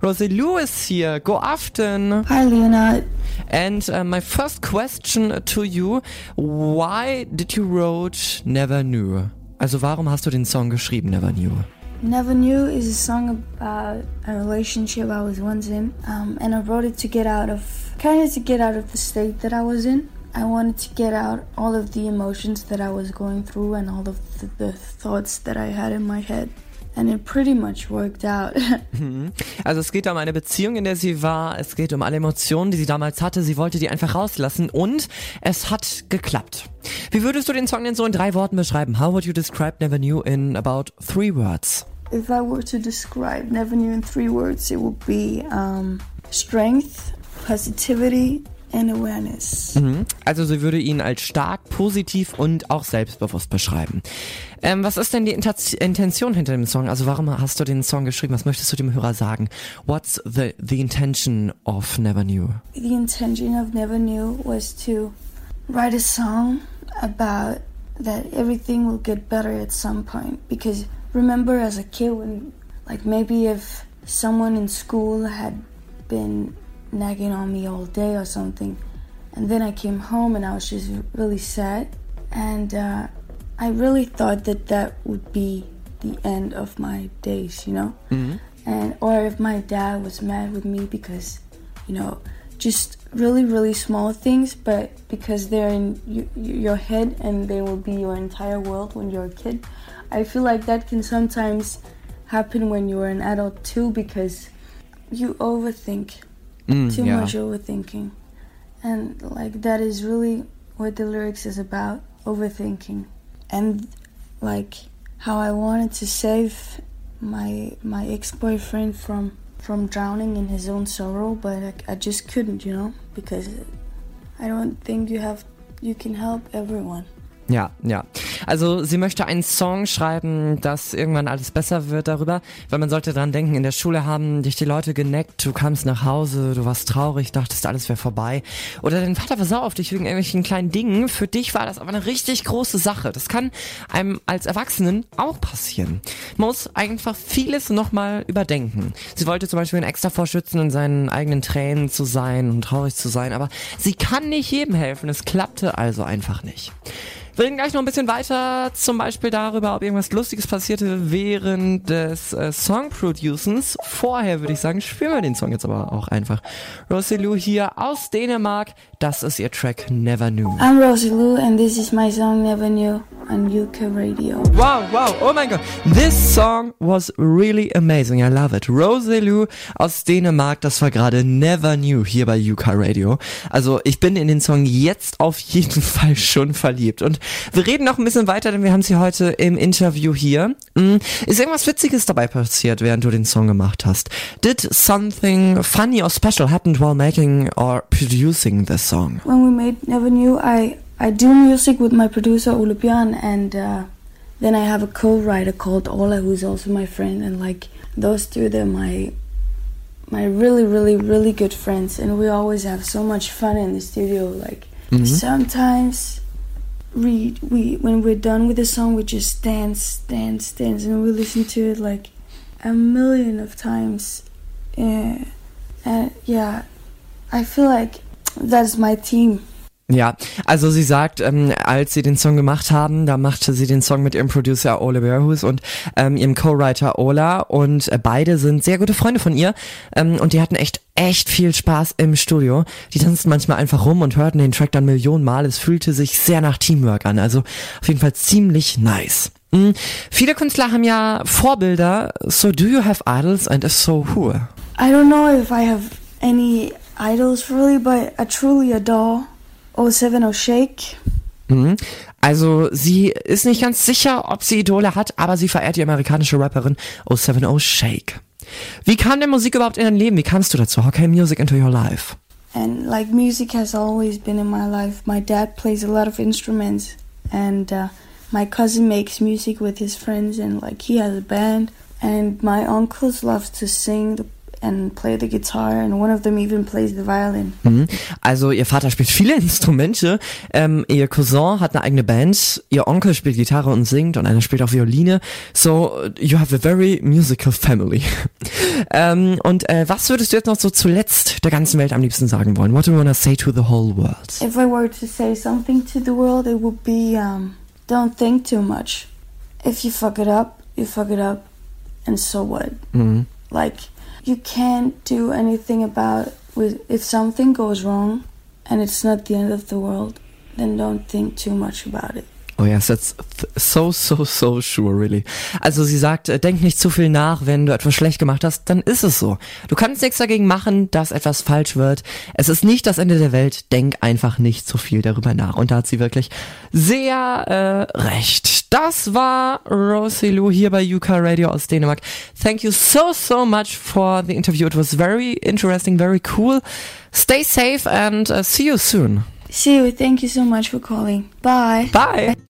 Rosie Lewis here. Go aften. Hi, Leonard. And uh, my first question to you, why did you wrote Never Knew? Also warum hast du den Song geschrieben, Never Knew? Never Knew is a song about a relationship I was once in, um, and I wrote it to get out of, kind of to get out of the state that I was in. I wanted to get out all of the emotions that I was going through and all of the, the thoughts that I had in my head. And it pretty much worked out. Also es geht um eine Beziehung, in der sie war. Es geht um alle Emotionen, die sie damals hatte. Sie wollte die einfach rauslassen und es hat geklappt. Wie würdest du den Song denn so in drei Worten beschreiben? How would you describe Never Knew in about three words? if I were to describe Never Knew in three words, it would be um, strength, positivity, and awareness. Mhm. Also sie würde ihn als stark, positiv und auch selbstbewusst beschreiben. Ähm, was ist denn die Inter Intention hinter dem Song? Also warum hast du den Song geschrieben? Was möchtest du dem Hörer sagen? What's the, the intention of Never Knew? The intention of Never Knew was to write a song about that everything will get better at some point. Because remember as a kid when, like maybe if someone in school had been nagging on me all day or something, and then I came home and I was just really sad, and uh, I really thought that that would be the end of my days, you know, and or if my dad was mad with me because, you know, just really really small things, but because they're in your head and they will be your entire world when you're a kid. I feel like that can sometimes happen when you're an adult too because you overthink Mm, too ja. much overthinking. And like that is really what the lyrics is about overthinking. And like how i wanted to save my my ex-boyfriend from from drowning in his own sorrow but I, I just couldn't you know because i don't think you have you can help everyone Ja, ja. Also sie möchte einen Song schreiben, dass irgendwann alles besser wird darüber, weil man sollte dran denken, in der Schule haben dich die Leute geneckt, du kamst nach Hause, du warst traurig, dachtest alles wäre vorbei. Oder dein Vater versau auf dich wegen irgendwelchen kleinen Dingen. Für dich war das aber eine richtig große Sache. Das kann einem als Erwachsenen auch passieren. Man muss einfach vieles nochmal überdenken. Sie wollte zum Beispiel einen extra vorschützen, in seinen eigenen Tränen zu sein und traurig zu sein, aber sie kann nicht jedem helfen. Es klappte also einfach nicht. Wir reden gleich noch ein bisschen weiter, zum Beispiel darüber, ob irgendwas Lustiges passierte während des äh, Song-Producens. Vorher würde ich sagen, spielen wir den Song jetzt aber auch einfach. Rosie Lou hier aus Dänemark, das ist ihr Track Never Knew. i'm rosie lou and this is my song never knew on uk radio Wow, wow, oh mein Gott. This song was really amazing. I love it. Rosie Lou aus Dänemark, das war gerade Never Knew hier bei UK Radio. Also ich bin in den Song jetzt auf jeden Fall schon verliebt. Und wir reden noch ein bisschen weiter, denn wir haben sie heute im Interview hier. Mm, Ist irgendwas Witziges dabei passiert, während du den Song gemacht hast? Did something funny or special happen while making or producing this song? when we made Never Knew, I I do music with my producer Ole Björn, and uh, then I have a co-writer called Ola, who's also my friend, and like those two, they're my my really, really, really good friends, and we always have so much fun in the studio. Like sometimes. We, we when we're done with the song we just dance dance dance and we listen to it like a million of times yeah. and yeah I feel like that's my team Ja, also sie sagt, ähm, als sie den Song gemacht haben, da machte sie den Song mit ihrem Producer Ole Berhus und ähm, ihrem Co-Writer Ola und äh, beide sind sehr gute Freunde von ihr ähm, und die hatten echt echt viel Spaß im Studio. Die tanzten manchmal einfach rum und hörten den Track dann Millionen Mal. Es fühlte sich sehr nach Teamwork an, also auf jeden Fall ziemlich nice. Mhm. Viele Künstler haben ja Vorbilder. So do you have idols and if so who? I don't know if I have any idols really, but I truly adore 070 Shake. Mhm. Also sie ist nicht ganz sicher, ob sie Idole hat, aber sie verehrt die amerikanische Rapperin 070 Shake. Wie kam denn Musik überhaupt in dein Leben? Wie kamst du dazu? How came music into your life? And like music has always been in my life. My dad plays a lot of instruments, and uh, my cousin makes music with his friends, and like he has a band. And my uncles love to sing, and play the guitar, and one of them even plays the violin. Mhm. Also ihr Vater spielt viele Instrumente, ähm, ihr Cousin hat eine eigene Band, ihr Onkel spielt Gitarre und singt und einer spielt auch Violine. So you have a very musical family. ähm, und äh, was würdest du jetzt noch so zuletzt der ganzen Welt am liebsten sagen wollen? What do you wanna say to the whole world? If I were to say something to the world, it would be um, don't think too much. If you fuck it up, you fuck it up, and so what? Mhm. Like you can't do anything about with if something goes wrong and it's not the end of the world, then don't think too much about it. Oh yes, that's th- so, so, so sure, really. Also sie sagt, äh, denk nicht zu viel nach, wenn du etwas schlecht gemacht hast, dann ist es so. Du kannst nichts dagegen machen, dass etwas falsch wird. Es ist nicht das Ende der Welt, denk einfach nicht zu viel darüber nach. Und da hat sie wirklich sehr äh, recht. Das war Rosie Lou hier bei UK Radio aus Dänemark. Thank you so, so much for the interview. It was very interesting, very cool. Stay safe and uh, see you soon. See you. Thank you so much for calling. Bye. Bye.